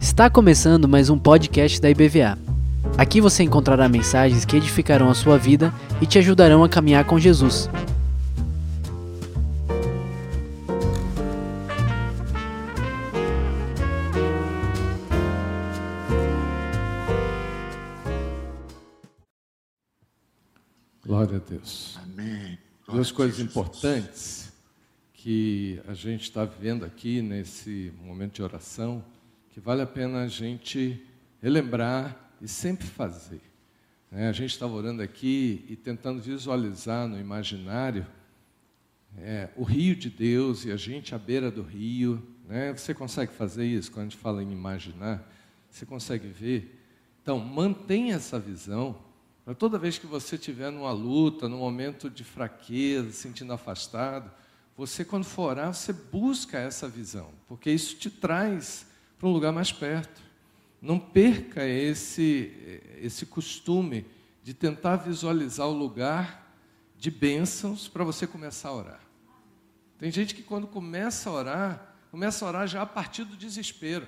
Está começando mais um podcast da IBVA. Aqui você encontrará mensagens que edificarão a sua vida e te ajudarão a caminhar com Jesus. Glória a Deus. Amém. Duas Glória a coisas Jesus. importantes que a gente está vivendo aqui nesse momento de oração, que vale a pena a gente relembrar e sempre fazer. né? A gente estava orando aqui e tentando visualizar no imaginário é, o rio de Deus e a gente à beira do rio. Né? Você consegue fazer isso quando a gente fala em imaginar? Você consegue ver? Então, mantenha essa visão para toda vez que você estiver numa luta, num momento de fraqueza, se sentindo afastado, você, quando for orar, você busca essa visão, porque isso te traz para um lugar mais perto. Não perca esse, esse costume de tentar visualizar o lugar de bênçãos para você começar a orar. Tem gente que quando começa a orar, começa a orar já a partir do desespero.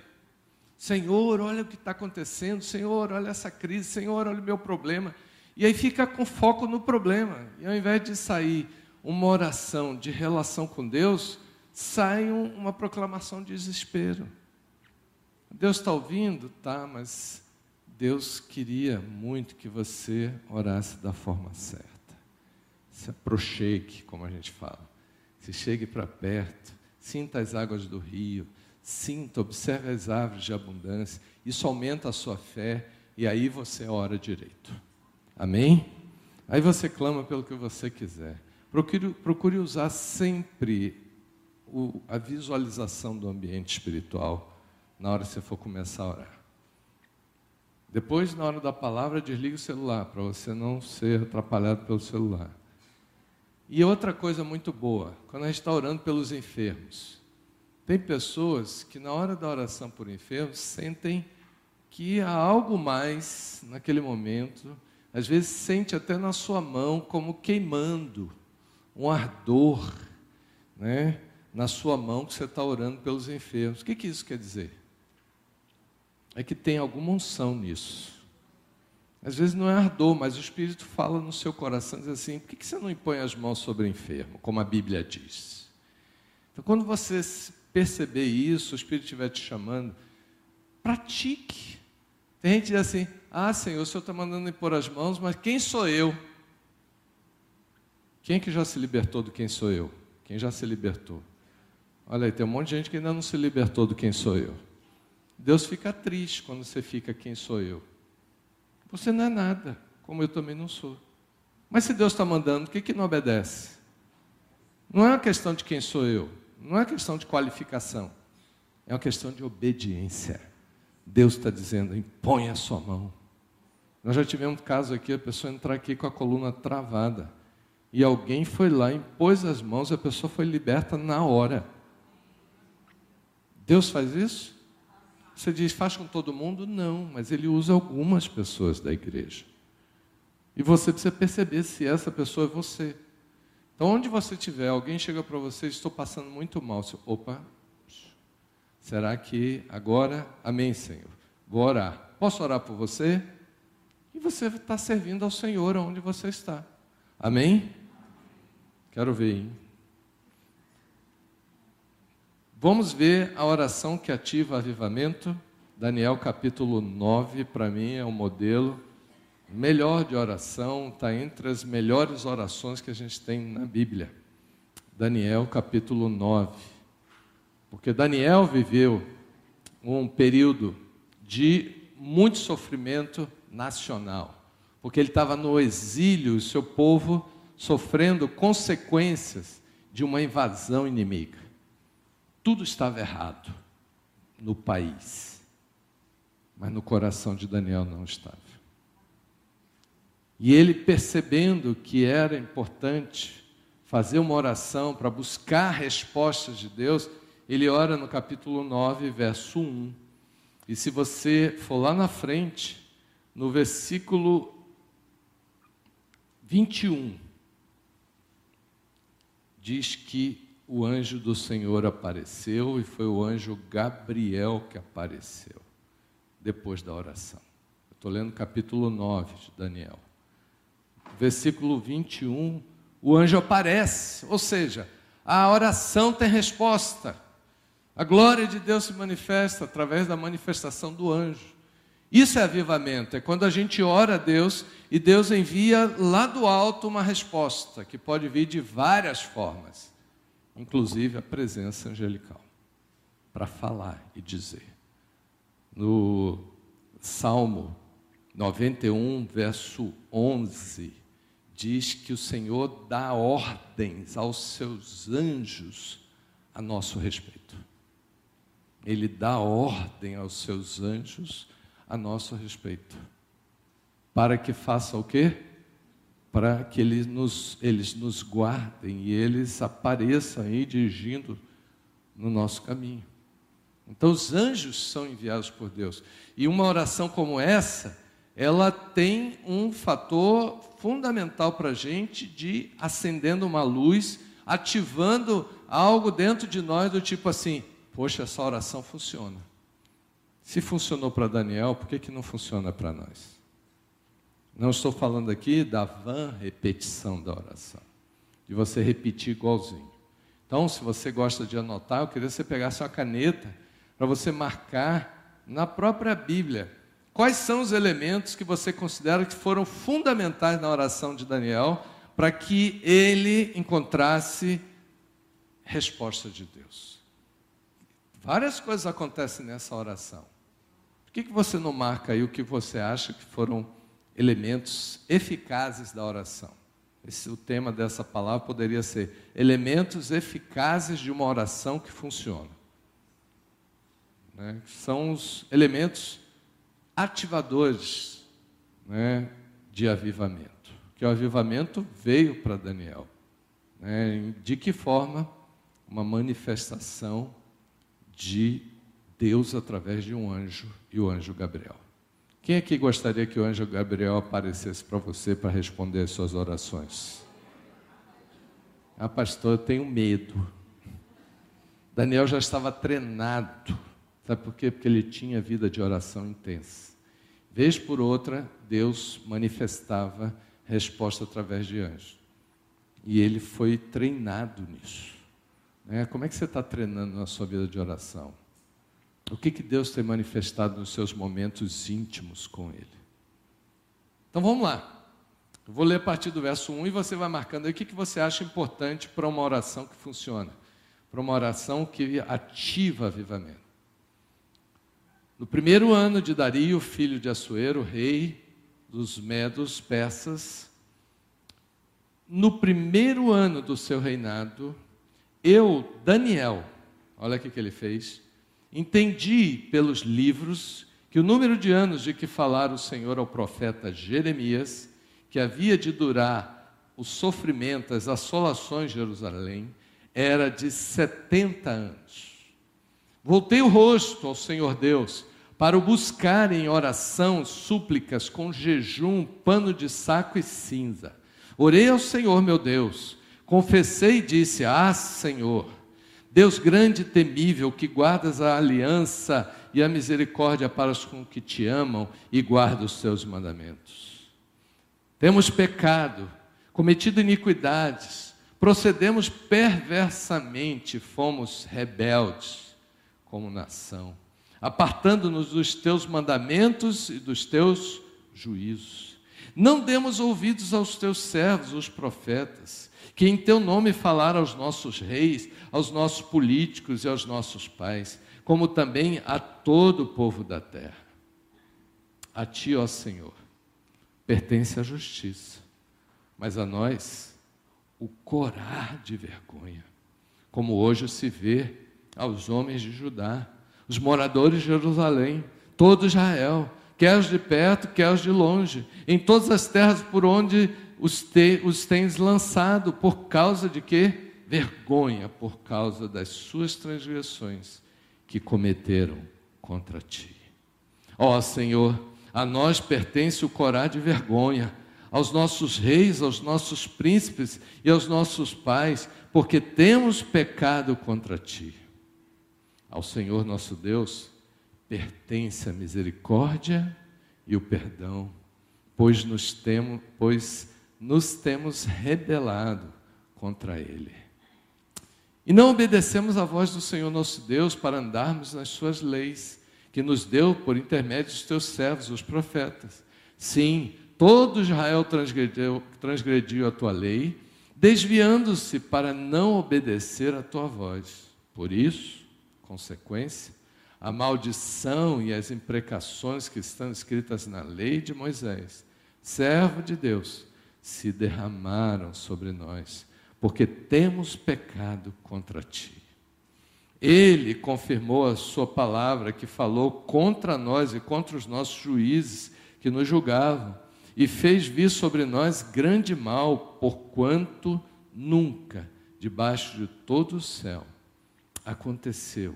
Senhor, olha o que está acontecendo, Senhor, olha essa crise, Senhor, olha o meu problema. E aí fica com foco no problema. E ao invés de sair uma oração de relação com Deus, sai um- uma proclamação de desespero. Deus está ouvindo? Tá, mas Deus queria muito que você orasse da forma certa. Se aproxime, como a gente fala. Se chegue para perto, sinta as águas do rio, sinta, observe as árvores de abundância. Isso aumenta a sua fé e aí você ora direito. Amém? Aí você clama pelo que você quiser. Procure, procure usar sempre o- a visualização do ambiente espiritual na hora que você for começar a orar. Depois, na hora da palavra, desligue o celular, para você não ser atrapalhado pelo celular. E outra coisa muito boa, quando a gente está orando pelos enfermos, tem pessoas que na hora da oração por enfermos sentem que há algo mais naquele momento, às vezes sente até na sua mão como queimando, um ardor, né? na sua mão que você está orando pelos enfermos. O que, que isso quer dizer? É que tem alguma unção nisso. Às vezes não é ardor, mas o Espírito fala no seu coração, diz assim, por que, que você não impõe as mãos sobre o enfermo, como a Bíblia diz? Então, quando você perceber isso, o Espírito estiver te chamando, pratique. Tem gente que diz assim, ah, Senhor, o Senhor está mandando impor as mãos, mas quem sou eu? Quem que já se libertou do quem sou eu? Quem já se libertou? Olha aí, tem um monte de gente que ainda não se libertou do quem sou eu. Deus fica triste quando você fica quem sou eu. Você não é nada, como eu também não sou. Mas se Deus está mandando, por que, que não obedece? Não é uma questão de quem sou eu, não é uma questão de qualificação, é uma questão de obediência. Deus está dizendo, impõe a sua mão. Nós já tivemos um caso aqui, a pessoa entrar aqui com a coluna travada. E alguém foi lá, impôs as mãos, a pessoa foi liberta na hora. Deus faz isso? Você diz, faz com todo mundo? Não, mas ele usa algumas pessoas da igreja. E você precisa perceber se essa pessoa é você. Então, onde você estiver, alguém chega para você, estou passando muito mal. Você, Opa, será que agora, amém, Senhor? Vou orar. Posso orar por você? E você está servindo ao Senhor onde você está. Amém? Quero ver, hein? Vamos ver a oração que ativa avivamento. Daniel capítulo 9, para mim, é um modelo melhor de oração, está entre as melhores orações que a gente tem na Bíblia. Daniel capítulo 9. Porque Daniel viveu um período de muito sofrimento nacional, porque ele estava no exílio, o seu povo sofrendo consequências de uma invasão inimiga. Tudo estava errado no país, mas no coração de Daniel não estava. E ele percebendo que era importante fazer uma oração para buscar respostas de Deus, ele ora no capítulo 9, verso 1. E se você for lá na frente, no versículo 21, diz que o anjo do Senhor apareceu e foi o anjo Gabriel que apareceu depois da oração. Estou lendo capítulo 9 de Daniel. Versículo 21, o anjo aparece, ou seja, a oração tem resposta. A glória de Deus se manifesta através da manifestação do anjo. Isso é avivamento, é quando a gente ora a Deus e Deus envia lá do alto uma resposta, que pode vir de várias formas, inclusive a presença angelical, para falar e dizer. No Salmo 91, verso 11, diz que o Senhor dá ordens aos seus anjos a nosso respeito. Ele dá ordem aos seus anjos a nosso respeito. Para que faça o quê? Para que eles nos, eles nos guardem e eles apareçam aí dirigindo no nosso caminho. Então, os anjos são enviados por Deus. E uma oração como essa, ela tem um fator fundamental para a gente de acendendo uma luz, ativando algo dentro de nós do tipo assim: poxa, essa oração funciona. Se funcionou para Daniel, por que, que não funciona para nós? Não estou falando aqui da vã repetição da oração, de você repetir igualzinho. Então, se você gosta de anotar, eu queria que você pegasse uma caneta para você marcar na própria Bíblia quais são os elementos que você considera que foram fundamentais na oração de Daniel para que ele encontrasse resposta de Deus. Várias coisas acontecem nessa oração que, que você não marca aí o que você acha que foram elementos eficazes da oração? Esse, o tema dessa palavra poderia ser elementos eficazes de uma oração que funciona. Né? São os elementos ativadores né, de avivamento. Que o avivamento veio para Daniel. Né? De que forma? Uma manifestação de Deus através de um anjo e o anjo Gabriel. Quem aqui gostaria que o anjo Gabriel aparecesse para você para responder as suas orações? Ah, pastor, eu tenho medo. Daniel já estava treinado. Sabe por quê? Porque ele tinha vida de oração intensa. Vez por outra, Deus manifestava resposta através de anjos. E ele foi treinado nisso. Né? Como é que você está treinando na sua vida de oração? O que, que Deus tem manifestado nos seus momentos íntimos com Ele? Então vamos lá. Eu vou ler a partir do verso 1 e você vai marcando aí o que, que você acha importante para uma oração que funciona, para uma oração que ativa avivamento. No primeiro ano de Dario, filho de Assuero, rei dos Medos persas, no primeiro ano do seu reinado, eu, Daniel, olha o que ele fez, Entendi pelos livros que o número de anos de que falara o Senhor ao profeta Jeremias, que havia de durar o sofrimento, as assolações de Jerusalém, era de 70 anos. Voltei o rosto ao Senhor Deus para o buscar em oração, súplicas, com jejum, pano de saco e cinza. Orei ao Senhor meu Deus, confessei e disse: Ah, Senhor, Deus grande e temível, que guardas a aliança e a misericórdia para os que te amam e guarda os seus mandamentos. Temos pecado, cometido iniquidades, procedemos perversamente, fomos rebeldes como nação, apartando-nos dos teus mandamentos e dos teus juízos. Não demos ouvidos aos teus servos, os profetas, que em teu nome falaram aos nossos reis, aos nossos políticos e aos nossos pais, como também a todo o povo da terra. A ti, ó Senhor, pertence a justiça, mas a nós o corar de vergonha, como hoje se vê aos homens de Judá, os moradores de Jerusalém, todo Israel, quer os de perto, quer os de longe, em todas as terras por onde os, te, os tens lançado, por causa de quê? Vergonha, por causa das suas transgressões que cometeram contra ti. Ó Senhor, a nós pertence o corar de vergonha, aos nossos reis, aos nossos príncipes e aos nossos pais, porque temos pecado contra ti. Ao Senhor nosso Deus pertence a misericórdia e o perdão, pois nos temos, pois nos temos rebelado contra ele. E não obedecemos à voz do Senhor nosso Deus para andarmos nas suas leis, que nos deu por intermédio dos teus servos, os profetas. Sim, todo Israel transgrediu, transgrediu a tua lei, desviando-se para não obedecer à tua voz. Por isso, consequência, a maldição e as imprecações que estão escritas na lei de Moisés, servo de Deus, se derramaram sobre nós, porque temos pecado contra ti. Ele confirmou a sua palavra que falou contra nós e contra os nossos juízes que nos julgavam, e fez vir sobre nós grande mal, porquanto nunca, debaixo de todo o céu, aconteceu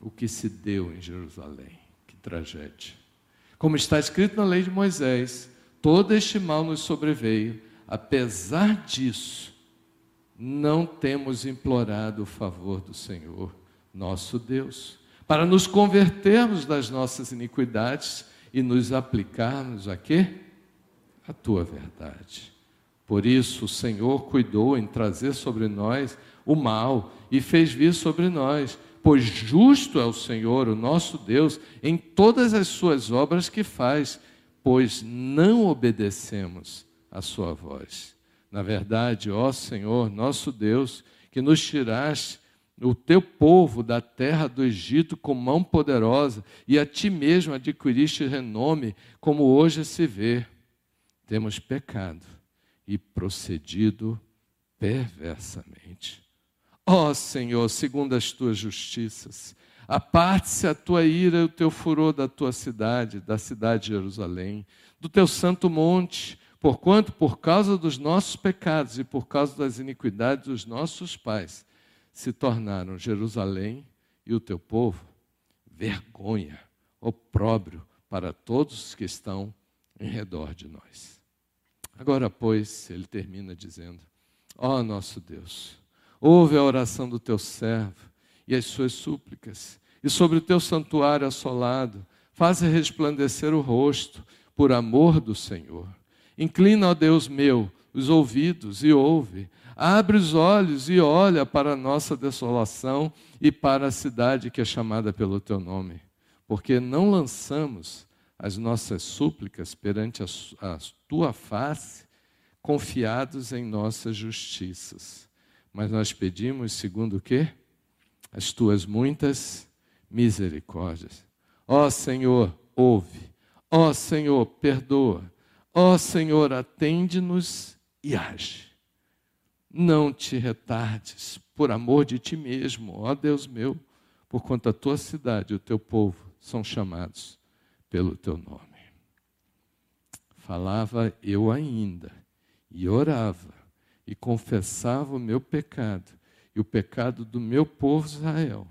o que se deu em Jerusalém. Que tragédia. Como está escrito na lei de Moisés, todo este mal nos sobreveio, apesar disso, não temos implorado o favor do Senhor, nosso Deus, para nos convertermos das nossas iniquidades e nos aplicarmos a quê? A tua verdade. Por isso o Senhor cuidou em trazer sobre nós o mal e fez vir sobre nós pois justo é o Senhor, o nosso Deus, em todas as suas obras que faz, pois não obedecemos a sua voz. Na verdade, ó Senhor, nosso Deus, que nos tiraste o teu povo da terra do Egito com mão poderosa e a ti mesmo adquiriste renome, como hoje se vê. Temos pecado e procedido perversamente. Ó Senhor, segundo as tuas justiças, aparte-se a tua ira e o teu furor da tua cidade, da cidade de Jerusalém, do teu santo monte, porquanto, por causa dos nossos pecados e por causa das iniquidades dos nossos pais, se tornaram Jerusalém e o teu povo vergonha, opróbrio para todos os que estão em redor de nós. Agora, pois, ele termina dizendo: Ó oh, nosso Deus, Ouve a oração do teu servo e as suas súplicas, e sobre o teu santuário assolado, faze resplandecer o rosto, por amor do Senhor. Inclina, ó Deus meu, os ouvidos e ouve. Abre os olhos e olha para a nossa desolação e para a cidade que é chamada pelo teu nome. Porque não lançamos as nossas súplicas perante a, tua face, confiados em nossas justiças mas nós pedimos segundo o quê? As tuas muitas misericórdias. Ó Senhor, ouve. Ó Senhor, perdoa. Ó Senhor, atende-nos e age. Não te retardes, por amor de ti mesmo, ó Deus meu, por quanto a tua cidade e o teu povo são chamados pelo teu nome. Falava eu ainda e orava e confessava o meu pecado e o pecado do meu povo Israel,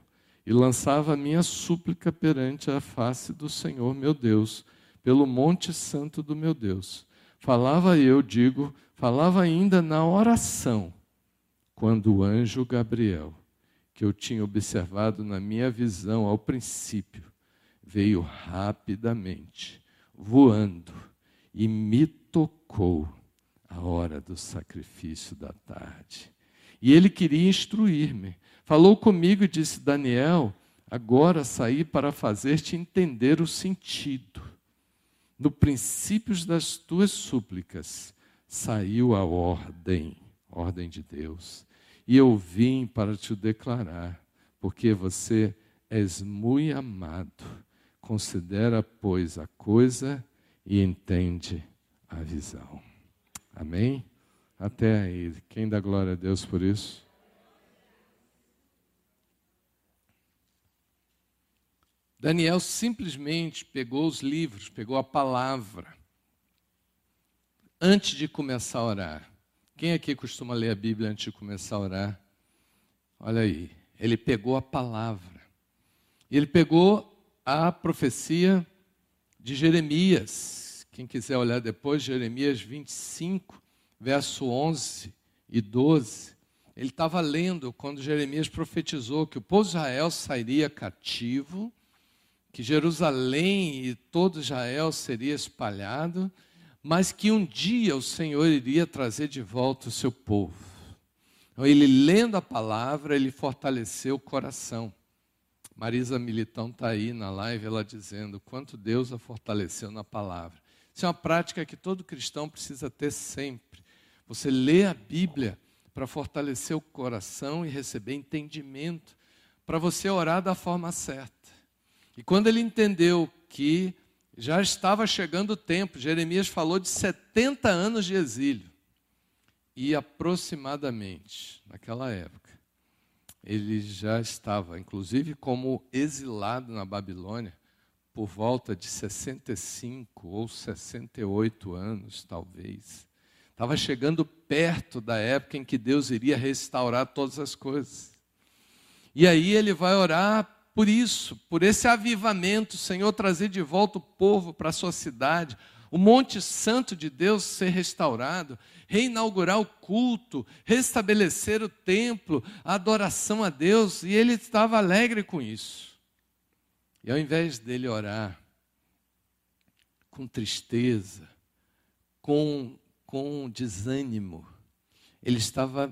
e lançava a minha súplica perante a face do Senhor meu Deus, pelo monte santo do meu Deus. Falava eu, digo, falava ainda na oração, quando o anjo Gabriel, que eu tinha observado na minha visão ao princípio, veio rapidamente, voando, e me tocou a hora do sacrifício da tarde. E ele queria instruir-me. Falou comigo e disse: Daniel, agora saí para fazer-te entender o sentido. No princípios das tuas súplicas saiu a ordem, ordem de Deus. E eu vim para te declarar, porque você és muito amado. Considera, pois, a coisa e entende a visão. Amém? Até aí. Quem dá glória a Deus por isso? Daniel simplesmente pegou os livros, pegou a palavra, antes de começar a orar. Quem aqui costuma ler a Bíblia antes de começar a orar? Olha aí, ele pegou a palavra. Ele pegou a profecia de Jeremias, quem quiser olhar depois, Jeremias 25, verso 11 e 12. Ele estava lendo quando Jeremias profetizou que o povo de Israel sairia cativo, que Jerusalém e todo Israel seria espalhado, mas que um dia o Senhor iria trazer de volta o seu povo. Então, ele lendo a palavra, ele fortaleceu o coração. Marisa Militão está aí na live, ela dizendo quanto Deus a fortaleceu na palavra. Isso é uma prática que todo cristão precisa ter sempre. Você lê a Bíblia para fortalecer o coração e receber entendimento, para você orar da forma certa. E quando ele entendeu que já estava chegando o tempo, Jeremias falou de 70 anos de exílio. E aproximadamente, naquela época, ele já estava, inclusive como exilado na Babilônia, por volta de 65 ou 68 anos, talvez. Estava chegando perto da época em que Deus iria restaurar todas as coisas. E aí ele vai orar por isso, por esse avivamento, Senhor, trazer de volta o povo para a sua cidade, o Monte Santo de Deus ser restaurado, reinaugurar o culto, restabelecer o templo, a adoração a Deus, e ele estava alegre com isso. E ao invés dele orar com tristeza, com, com desânimo, ele estava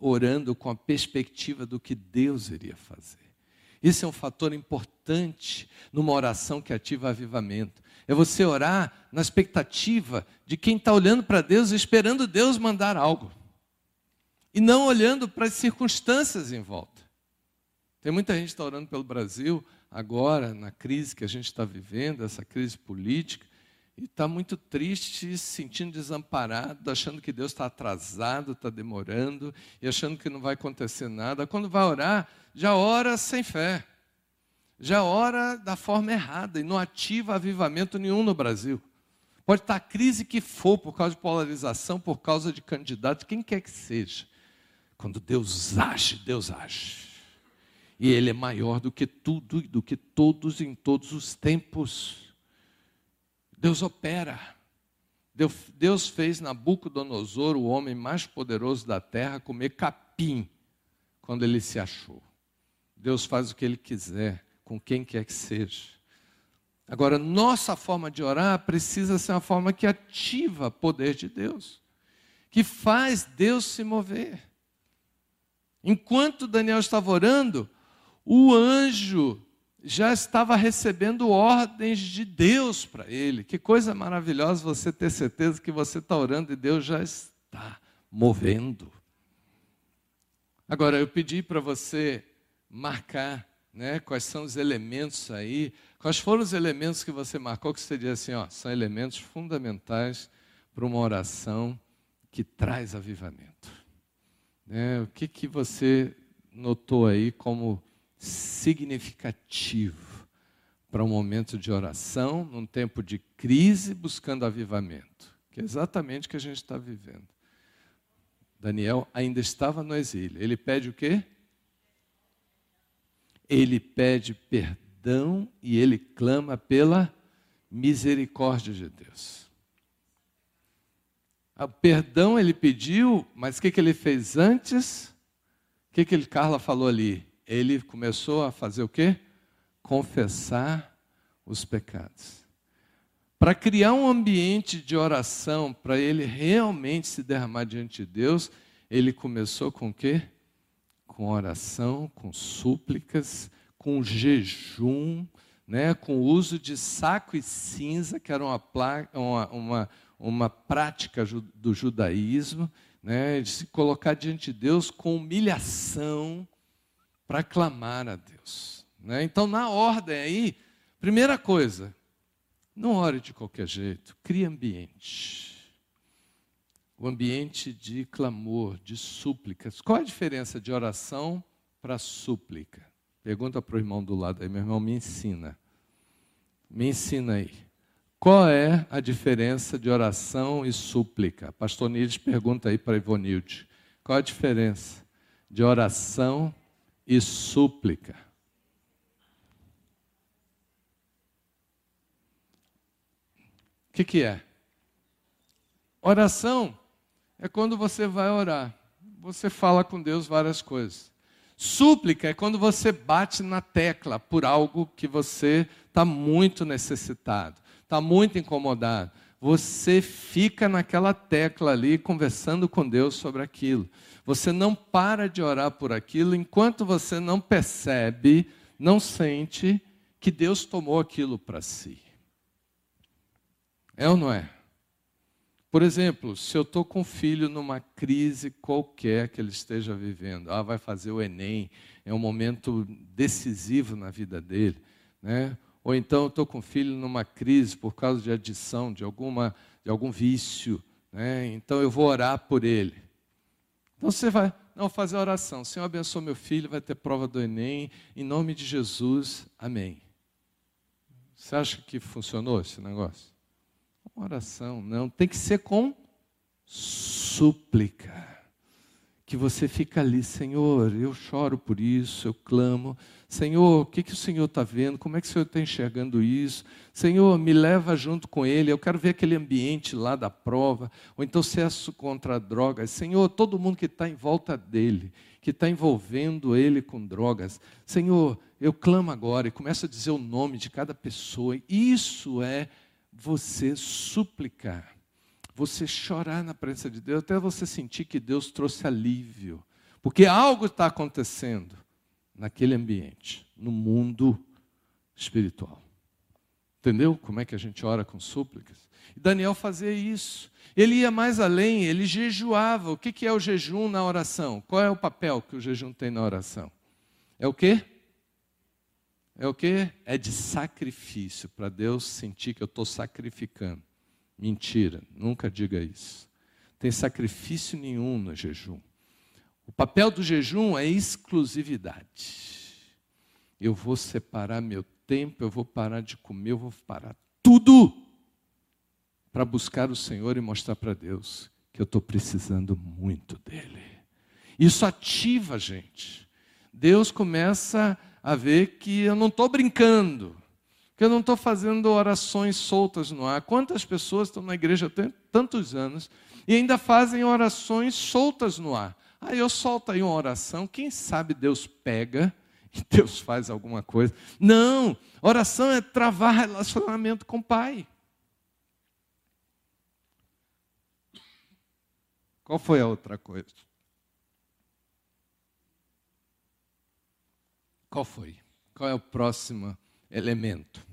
orando com a perspectiva do que Deus iria fazer. Isso é um fator importante numa oração que ativa avivamento. É você orar na expectativa de quem está olhando para Deus, esperando Deus mandar algo. E não olhando para as circunstâncias em volta. Tem muita gente que está orando pelo Brasil, agora, na crise que a gente está vivendo, essa crise política, e está muito triste, se sentindo desamparado, achando que Deus está atrasado, está demorando, e achando que não vai acontecer nada. Quando vai orar, já ora sem fé, já ora da forma errada, e não ativa avivamento nenhum no Brasil. Pode estar a crise que for, por causa de polarização, por causa de candidatos, quem quer que seja. Quando Deus age, Deus age. E Ele é maior do que tudo e do que todos em todos os tempos. Deus opera. Deus fez Nabucodonosor, o homem mais poderoso da terra, comer capim quando ele se achou. Deus faz o que ele quiser, com quem quer que seja. Agora, nossa forma de orar precisa ser uma forma que ativa o poder de Deus, que faz Deus se mover. Enquanto Daniel estava orando, o anjo já estava recebendo ordens de Deus para ele. Que coisa maravilhosa você ter certeza que você está orando e Deus já está movendo. Agora, eu pedi para você marcar né, quais são os elementos aí, quais foram os elementos que você marcou, que você diz assim, ó, são elementos fundamentais para uma oração que traz avivamento. Né, o que, que você notou aí como significativo para um momento de oração, num tempo de crise, buscando avivamento, que é exatamente o que a gente está vivendo. Daniel ainda estava no exílio. Ele pede o quê? Ele pede perdão e ele clama pela misericórdia de Deus. O perdão ele pediu, mas o que, que ele fez antes? O que, que ele, Carla falou ali? Ele começou a fazer o quê? Confessar os pecados. Para criar um ambiente de oração, para ele realmente se derramar diante de Deus, ele começou com o quê? Com oração, com súplicas, com jejum, né, com o uso de saco e cinza, que era uma, uma, uma, uma prática do judaísmo, né, de se colocar diante de Deus com humilhação, para clamar a Deus. Né? Então, na ordem aí, primeira coisa, não ore de qualquer jeito, crie ambiente. O ambiente de clamor, de súplicas. Qual a diferença de oração para súplica? Pergunta para o irmão do lado aí, meu irmão, me ensina. Me ensina aí. Qual é a diferença de oração e súplica? Pastor Nides pergunta aí para Ivonilde. Qual a diferença de oração e súplica. que, que é? Oração é quando você vai orar. Você fala com Deus várias coisas. Súplica é quando você bate na tecla por algo que você está muito necessitado, está muito incomodado. Você fica naquela tecla ali conversando com Deus sobre aquilo. Você não para de orar por aquilo enquanto você não percebe, não sente que Deus tomou aquilo para si. É ou não é? Por exemplo, se eu estou com um filho numa crise qualquer que ele esteja vivendo, ah, vai fazer o Enem, é um momento decisivo na vida dele, né? Ou então estou com um filho numa crise por causa de adição, de, alguma, de algum vício, né? então eu vou orar por ele. Então você vai, não, fazer a oração. Senhor, abençoe meu filho, vai ter prova do Enem, em nome de Jesus, amém. Você acha que funcionou esse negócio? Uma oração, não. Tem que ser com súplica. Que você fica ali, Senhor, eu choro por isso, eu clamo. Senhor, o que, que o Senhor está vendo? Como é que o Senhor está enxergando isso? Senhor, me leva junto com Ele. Eu quero ver aquele ambiente lá da prova. Ou então acesso contra drogas. Senhor, todo mundo que está em volta dele, que está envolvendo ele com drogas. Senhor, eu clamo agora e começo a dizer o nome de cada pessoa. Isso é você suplicar. Você chorar na presença de Deus, até você sentir que Deus trouxe alívio. Porque algo está acontecendo naquele ambiente, no mundo espiritual. Entendeu como é que a gente ora com súplicas? E Daniel fazia isso. Ele ia mais além, ele jejuava. O que é o jejum na oração? Qual é o papel que o jejum tem na oração? É o quê? É o quê? É de sacrifício, para Deus sentir que eu estou sacrificando. Mentira, nunca diga isso. Tem sacrifício nenhum no jejum. O papel do jejum é exclusividade. Eu vou separar meu tempo, eu vou parar de comer, eu vou parar tudo para buscar o Senhor e mostrar para Deus que eu estou precisando muito dEle. Isso ativa a gente. Deus começa a ver que eu não estou brincando, que eu não estou fazendo orações soltas no ar. Quantas pessoas estão na igreja há tantos anos e ainda fazem orações soltas no ar? Aí eu solto aí uma oração, quem sabe Deus pega e Deus faz alguma coisa. Não, oração é travar relacionamento com o Pai. Qual foi a outra coisa? Qual foi? Qual é o próximo elemento?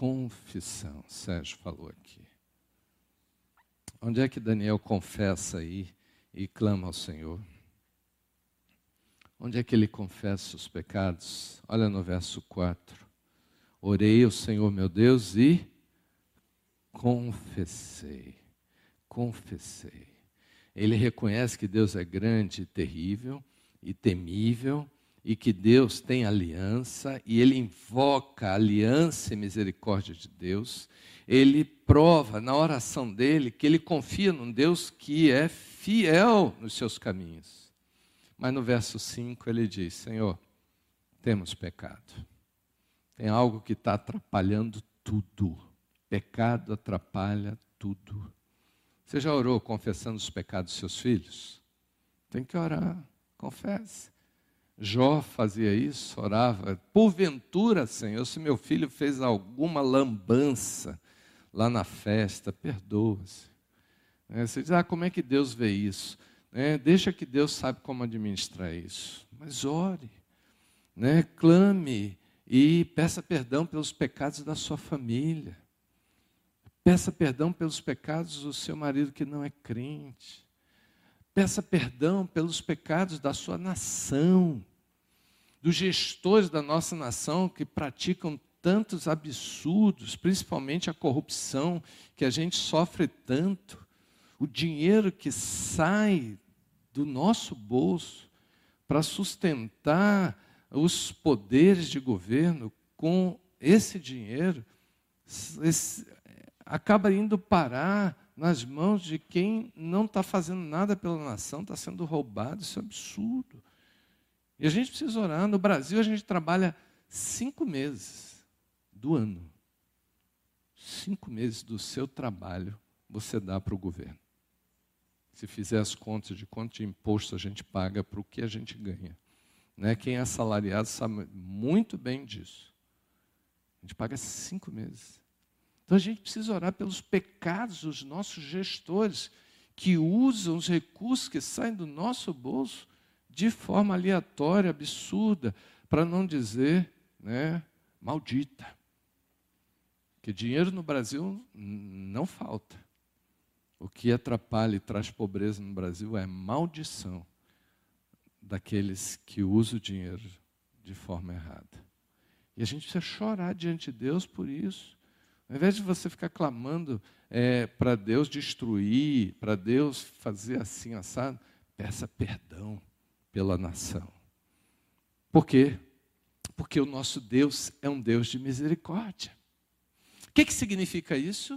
Confissão, Sérgio falou aqui. Onde é que Daniel confessa aí e clama ao Senhor? Onde é que ele confessa os pecados? Olha no verso 4. Orei ao Senhor meu Deus e confessei. Confessei. Ele reconhece que Deus é grande terrível e temível e que Deus tem aliança e ele invoca a aliança e misericórdia de Deus ele prova na oração dele que ele confia num Deus que é fiel nos seus caminhos. Mas no verso 5 ele diz: Senhor, temos pecado. Tem algo que está atrapalhando tudo. Pecado atrapalha tudo. Você já orou confessando os pecados dos seus filhos? Tem que orar, confesse. Jó fazia isso, orava. Porventura, Senhor, se meu filho fez alguma lambança, lá na festa, perdoa-se. É, você diz, ah, como é que Deus vê isso? É, deixa que Deus sabe como administrar isso. Mas ore, né? clame e peça perdão pelos pecados da sua família. Peça perdão pelos pecados do seu marido que não é crente. Peça perdão pelos pecados da sua nação, dos gestores da nossa nação que praticam tantos absurdos, principalmente a corrupção que a gente sofre tanto, o dinheiro que sai do nosso bolso para sustentar os poderes de governo com esse dinheiro esse, acaba indo parar nas mãos de quem não está fazendo nada pela nação, está sendo roubado, isso é absurdo. E a gente precisa orar. No Brasil, a gente trabalha cinco meses do ano. cinco meses do seu trabalho você dá para o governo. Se fizer as contas de quanto de imposto a gente paga para o que a gente ganha. Né? Quem é assalariado sabe muito bem disso. A gente paga cinco meses. Então a gente precisa orar pelos pecados dos nossos gestores que usam os recursos que saem do nosso bolso de forma aleatória, absurda, para não dizer né, maldita. Que dinheiro no Brasil não falta. O que atrapalha e traz pobreza no Brasil é maldição daqueles que usam o dinheiro de forma errada. E a gente precisa chorar diante de Deus por isso. Ao invés de você ficar clamando é, para Deus destruir, para Deus fazer assim, assado, peça perdão pela nação. Por quê? Porque o nosso Deus é um Deus de misericórdia. O que, que significa isso?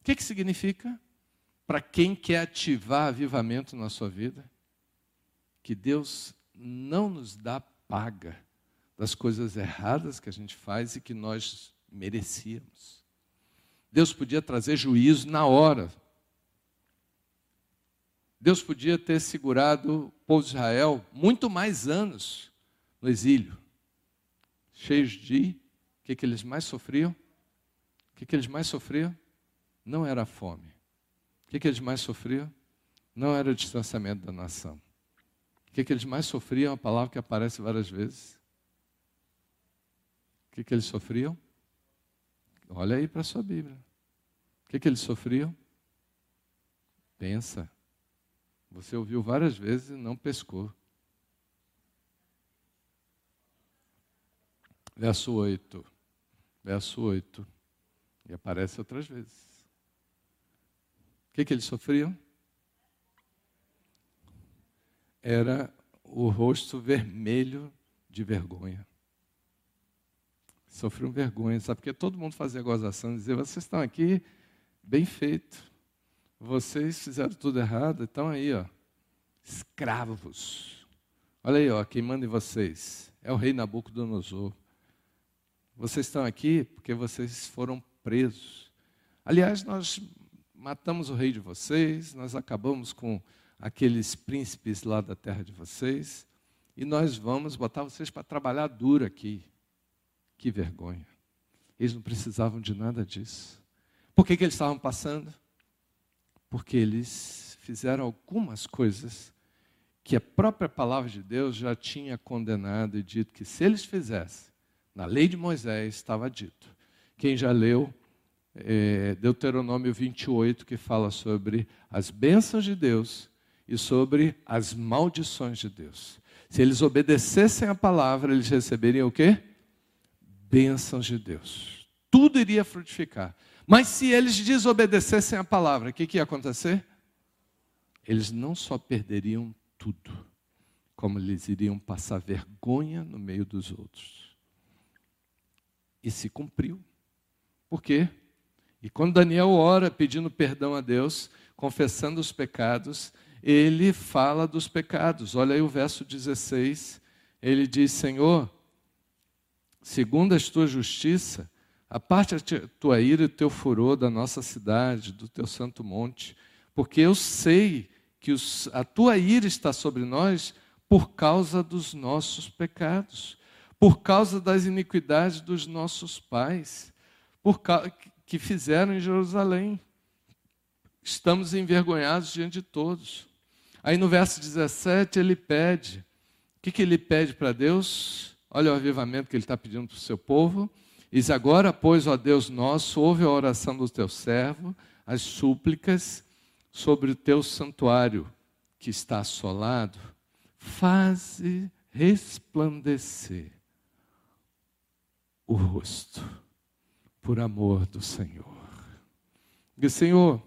O que, que significa? Para quem quer ativar avivamento na sua vida, que Deus não nos dá paga das coisas erradas que a gente faz e que nós merecíamos. Deus podia trazer juízo na hora. Deus podia ter segurado o povo de Israel muito mais anos no exílio, cheios de. O que, que eles mais sofriam? O que, que eles mais sofriam? Não era a fome. O que, que eles mais sofriam? Não era o distanciamento da nação. O que, que eles mais sofriam? A palavra que aparece várias vezes. O que, que eles sofriam? Olha aí para a sua Bíblia. O que, que eles sofriam? Pensa. Você ouviu várias vezes e não pescou. Verso 8. Verso 8. E aparece outras vezes. O que, que eles sofriam? Era o rosto vermelho de vergonha. Sofriam vergonha, sabe? Porque todo mundo fazia gozação dizia: vocês estão aqui bem feito. Vocês fizeram tudo errado, então aí, ó, escravos. Olha aí, ó, quem manda em vocês é o rei Nabucodonosor. Vocês estão aqui porque vocês foram presos. Aliás, nós matamos o rei de vocês, nós acabamos com aqueles príncipes lá da terra de vocês, e nós vamos botar vocês para trabalhar duro aqui. Que vergonha. Eles não precisavam de nada disso. Por que, que eles estavam passando? Porque eles fizeram algumas coisas que a própria palavra de Deus já tinha condenado e dito que se eles fizessem, na lei de Moisés estava dito, quem já leu é, Deuteronômio 28, que fala sobre as bênçãos de Deus e sobre as maldições de Deus. Se eles obedecessem a palavra, eles receberiam o quê? Bênçãos de Deus. Tudo iria frutificar. Mas se eles desobedecessem a palavra, o que, que ia acontecer? Eles não só perderiam tudo, como eles iriam passar vergonha no meio dos outros e se cumpriu. Por quê? E quando Daniel ora pedindo perdão a Deus, confessando os pecados, ele fala dos pecados. Olha aí o verso 16. Ele diz: Senhor, segundo a tua justiça, aparte a tua ira e o teu furor da nossa cidade, do teu santo monte, porque eu sei que os, a tua ira está sobre nós por causa dos nossos pecados por causa das iniquidades dos nossos pais, por que fizeram em Jerusalém. Estamos envergonhados diante de todos. Aí no verso 17 ele pede. O que, que ele pede para Deus? Olha o avivamento que ele está pedindo para o seu povo. Diz: Agora, pois, ó Deus nosso, ouve a oração do teu servo, as súplicas sobre o teu santuário que está assolado, faze resplandecer o rosto, por amor do Senhor. Diz, Senhor,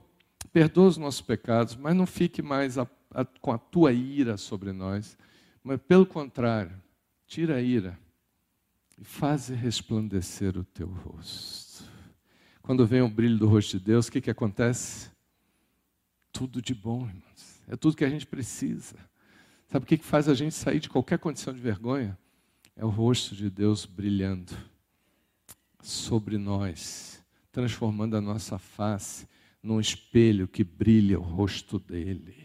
perdoa os nossos pecados, mas não fique mais a, a, com a tua ira sobre nós, mas pelo contrário, tira a ira e faze resplandecer o teu rosto. Quando vem o brilho do rosto de Deus, o que, que acontece? Tudo de bom, irmãos. É tudo que a gente precisa. Sabe o que, que faz a gente sair de qualquer condição de vergonha? É o rosto de Deus brilhando sobre nós, transformando a nossa face num espelho que brilha o rosto dele.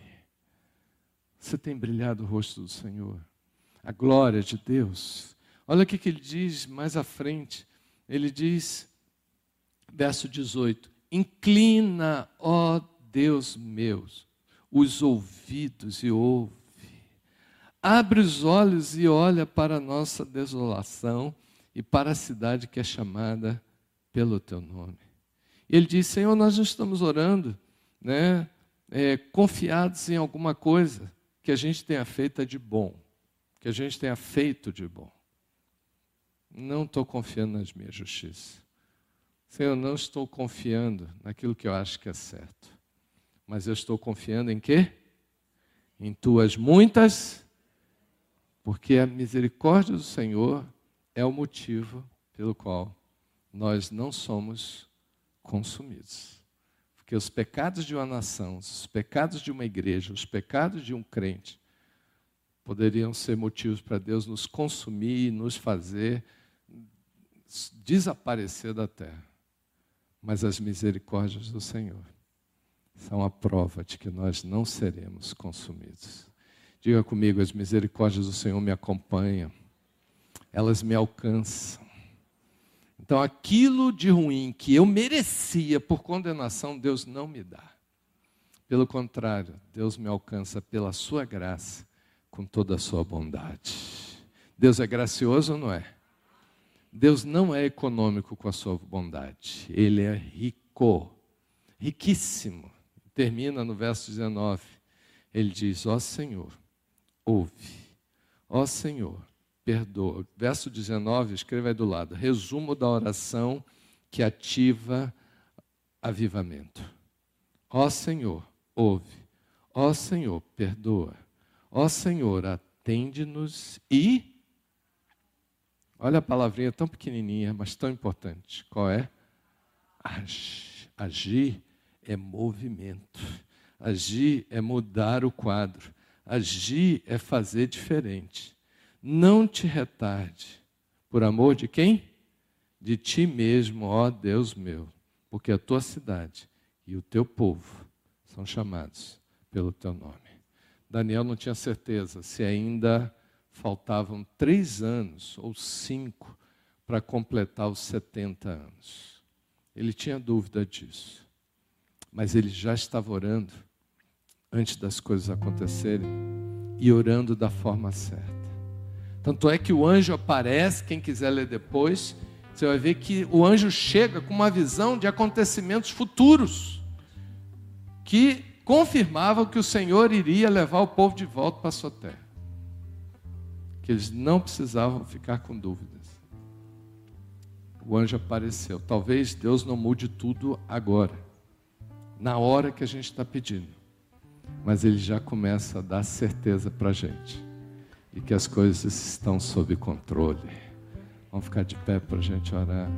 Você tem brilhado o rosto do Senhor? A glória de Deus. Olha o que ele diz mais à frente. Ele diz, verso 18: Inclina, ó Deus meus, os ouvidos e ouve. Abre os olhos e olha para a nossa desolação e para a cidade que é chamada pelo teu nome. Ele diz: Senhor, nós não estamos orando, né, é, confiados em alguma coisa que a gente tenha feito de bom, que a gente tenha feito de bom. Não estou confiando nas minhas justiças. Senhor, não estou confiando naquilo que eu acho que é certo. Mas eu estou confiando em quê? Em tuas muitas, porque a misericórdia do Senhor é o motivo pelo qual nós não somos consumidos. Porque os pecados de uma nação, os pecados de uma igreja, os pecados de um crente, poderiam ser motivos para Deus nos consumir e nos fazer desaparecer da terra. Mas as misericórdias do Senhor são a prova de que nós não seremos consumidos. Diga comigo: as misericórdias do Senhor me acompanham, elas me alcançam então, aquilo de ruim que eu merecia por condenação, Deus não me dá. Pelo contrário, Deus me alcança pela sua graça, com toda a sua bondade. Deus é gracioso ou não é? Deus não é econômico com a sua bondade, ele é rico, riquíssimo. Termina no verso 19. Ele diz: Ó Senhor, ouve. Ó Senhor, perdoa. Verso 19, escreva aí do lado. Resumo da oração que ativa avivamento. Ó Senhor, ouve. Ó Senhor, perdoa. Ó Senhor, atende-nos e. Olha a palavrinha tão pequenininha, mas tão importante. Qual é? Agir é movimento. Agir é mudar o quadro. Agir é fazer diferente não te retarde. Por amor de quem? De ti mesmo, ó Deus meu, porque a tua cidade e o teu povo são chamados pelo teu nome. Daniel não tinha certeza se ainda faltavam três anos ou cinco para completar os 70 anos. Ele tinha dúvida disso. Mas ele já estava orando antes das coisas acontecerem e orando da forma certa. Tanto é que o anjo aparece, quem quiser ler depois, você vai ver que o anjo chega com uma visão de acontecimentos futuros, que confirmavam que o Senhor iria levar o povo de volta para a sua terra. Que eles não precisavam ficar com dúvidas. O anjo apareceu. Talvez Deus não mude tudo agora, na hora que a gente está pedindo, mas Ele já começa a dar certeza para a gente e que as coisas estão sob controle. Vamos ficar de pé para a gente orar.